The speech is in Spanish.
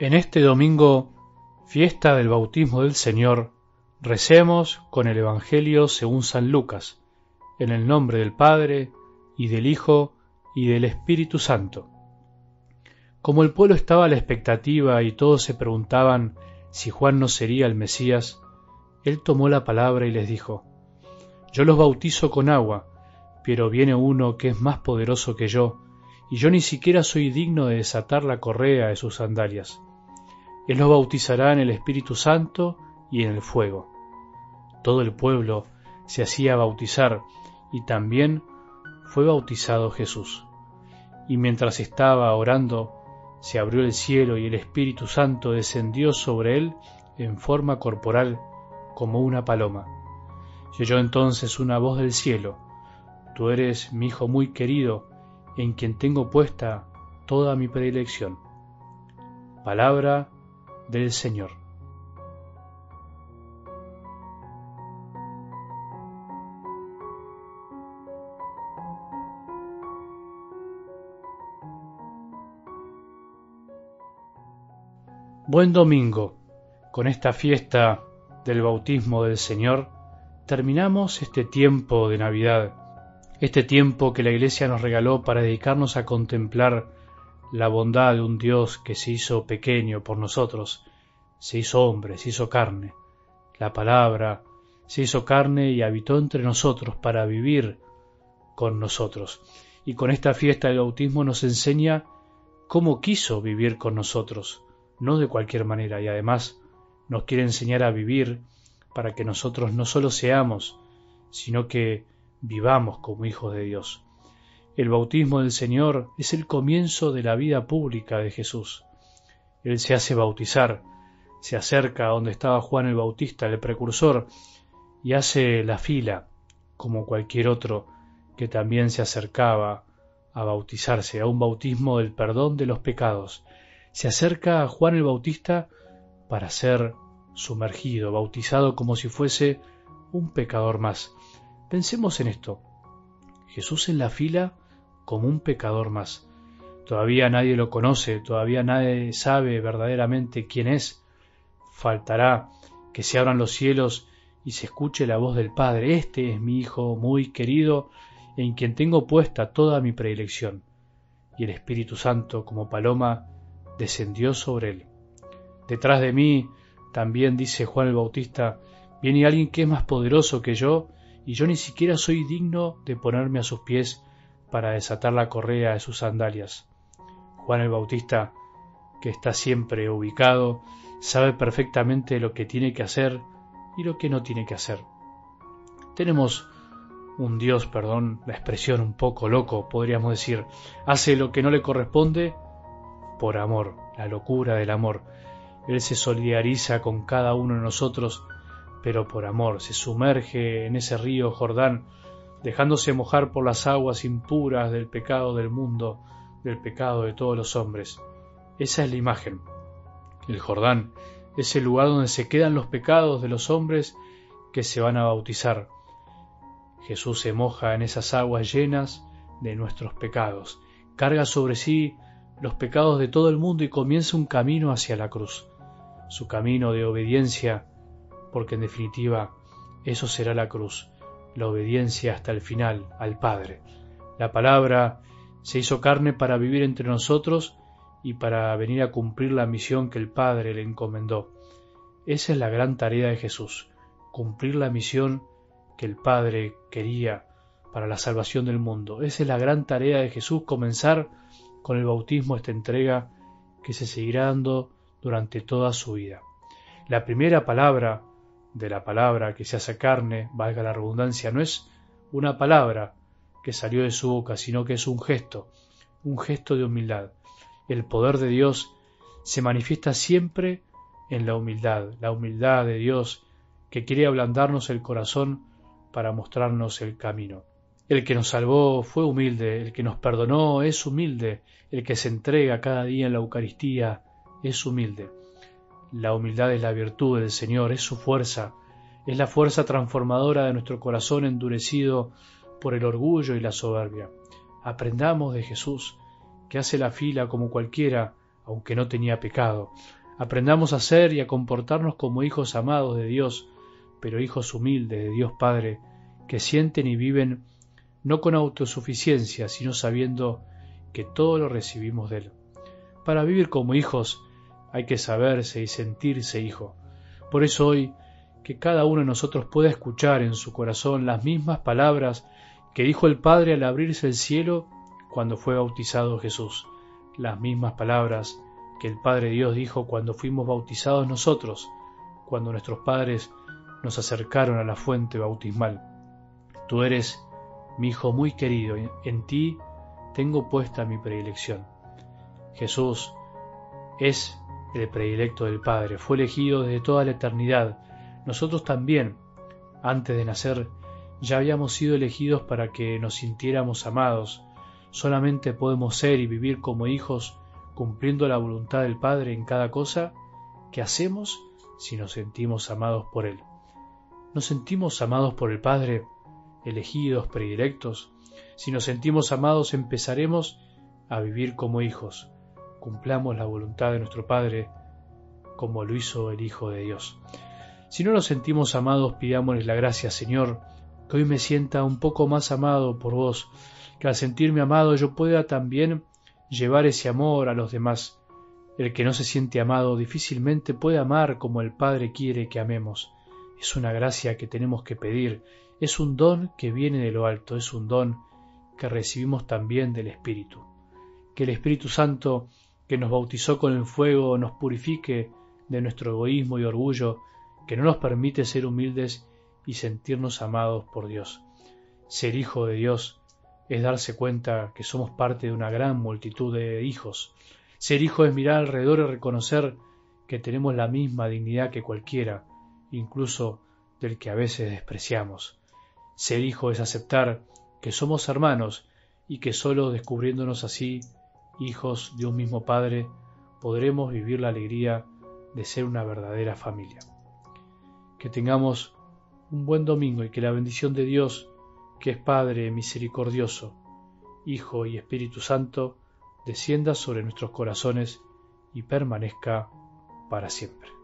En este domingo, fiesta del bautismo del Señor, recemos con el Evangelio según San Lucas, en el nombre del Padre, y del Hijo, y del Espíritu Santo. Como el pueblo estaba a la expectativa y todos se preguntaban si Juan no sería el Mesías, él tomó la palabra y les dijo, Yo los bautizo con agua, pero viene uno que es más poderoso que yo, y yo ni siquiera soy digno de desatar la correa de sus sandalias. Él los bautizará en el Espíritu Santo y en el fuego. Todo el pueblo se hacía bautizar y también fue bautizado Jesús. Y mientras estaba orando, se abrió el cielo y el Espíritu Santo descendió sobre él en forma corporal como una paloma. Y oyó entonces una voz del cielo, Tú eres mi Hijo muy querido, en quien tengo puesta toda mi predilección. Palabra del Señor. Buen domingo. Con esta fiesta del bautismo del Señor terminamos este tiempo de Navidad, este tiempo que la Iglesia nos regaló para dedicarnos a contemplar la bondad de un Dios que se hizo pequeño por nosotros, se hizo hombre, se hizo carne. La palabra se hizo carne y habitó entre nosotros para vivir con nosotros. Y con esta fiesta del bautismo nos enseña cómo quiso vivir con nosotros, no de cualquier manera, y además nos quiere enseñar a vivir para que nosotros no solo seamos, sino que vivamos como hijos de Dios. El bautismo del Señor es el comienzo de la vida pública de Jesús. Él se hace bautizar, se acerca a donde estaba Juan el Bautista, el precursor, y hace la fila, como cualquier otro que también se acercaba a bautizarse, a un bautismo del perdón de los pecados. Se acerca a Juan el Bautista para ser sumergido, bautizado como si fuese un pecador más. Pensemos en esto. Jesús en la fila como un pecador más. Todavía nadie lo conoce, todavía nadie sabe verdaderamente quién es. Faltará que se abran los cielos y se escuche la voz del Padre. Este es mi Hijo muy querido, en quien tengo puesta toda mi predilección. Y el Espíritu Santo, como paloma, descendió sobre él. Detrás de mí, también dice Juan el Bautista, viene alguien que es más poderoso que yo, y yo ni siquiera soy digno de ponerme a sus pies para desatar la correa de sus sandalias. Juan el Bautista, que está siempre ubicado, sabe perfectamente lo que tiene que hacer y lo que no tiene que hacer. Tenemos un Dios, perdón, la expresión un poco loco, podríamos decir, hace lo que no le corresponde por amor, la locura del amor. Él se solidariza con cada uno de nosotros, pero por amor, se sumerge en ese río Jordán dejándose mojar por las aguas impuras del pecado del mundo, del pecado de todos los hombres. Esa es la imagen. El Jordán es el lugar donde se quedan los pecados de los hombres que se van a bautizar. Jesús se moja en esas aguas llenas de nuestros pecados, carga sobre sí los pecados de todo el mundo y comienza un camino hacia la cruz, su camino de obediencia, porque en definitiva eso será la cruz, la obediencia hasta el final al Padre. La palabra se hizo carne para vivir entre nosotros y para venir a cumplir la misión que el Padre le encomendó. Esa es la gran tarea de Jesús, cumplir la misión que el Padre quería para la salvación del mundo. Esa es la gran tarea de Jesús, comenzar con el bautismo esta entrega que se seguirá dando durante toda su vida. La primera palabra de la palabra que se hace carne, valga la redundancia, no es una palabra que salió de su boca, sino que es un gesto, un gesto de humildad. El poder de Dios se manifiesta siempre en la humildad, la humildad de Dios que quiere ablandarnos el corazón para mostrarnos el camino. El que nos salvó fue humilde, el que nos perdonó es humilde, el que se entrega cada día en la Eucaristía es humilde. La humildad es la virtud del Señor, es su fuerza, es la fuerza transformadora de nuestro corazón endurecido por el orgullo y la soberbia. Aprendamos de Jesús, que hace la fila como cualquiera aunque no tenía pecado. Aprendamos a ser y a comportarnos como hijos amados de Dios, pero hijos humildes de Dios Padre, que sienten y viven no con autosuficiencia, sino sabiendo que todo lo recibimos de Él. Para vivir como hijos hay que saberse y sentirse hijo. Por eso hoy, que cada uno de nosotros pueda escuchar en su corazón las mismas palabras que dijo el Padre al abrirse el cielo cuando fue bautizado Jesús, las mismas palabras que el Padre Dios dijo cuando fuimos bautizados nosotros, cuando nuestros padres nos acercaron a la fuente bautismal. Tú eres mi Hijo muy querido, en ti tengo puesta mi predilección. Jesús es el predilecto del Padre, fue elegido desde toda la eternidad. Nosotros también, antes de nacer, ya habíamos sido elegidos para que nos sintiéramos amados. Solamente podemos ser y vivir como hijos cumpliendo la voluntad del Padre en cada cosa que hacemos si nos sentimos amados por Él. ¿Nos sentimos amados por el Padre, elegidos, predilectos? Si nos sentimos amados empezaremos a vivir como hijos. Cumplamos la voluntad de nuestro Padre como lo hizo el Hijo de Dios. Si no nos sentimos amados, pidámosles la gracia, Señor, que hoy me sienta un poco más amado por vos, que al sentirme amado yo pueda también llevar ese amor a los demás. El que no se siente amado difícilmente puede amar como el Padre quiere que amemos. Es una gracia que tenemos que pedir, es un don que viene de lo alto, es un don que recibimos también del Espíritu. Que el Espíritu Santo, que nos bautizó con el fuego, nos purifique de nuestro egoísmo y orgullo, que no nos permite ser humildes y sentirnos amados por Dios. Ser hijo de Dios es darse cuenta que somos parte de una gran multitud de hijos. Ser hijo es mirar alrededor y reconocer que tenemos la misma dignidad que cualquiera, incluso del que a veces despreciamos. Ser hijo es aceptar que somos hermanos y que solo descubriéndonos así, hijos de un mismo Padre, podremos vivir la alegría de ser una verdadera familia. Que tengamos un buen domingo y que la bendición de Dios, que es Padre misericordioso, Hijo y Espíritu Santo, descienda sobre nuestros corazones y permanezca para siempre.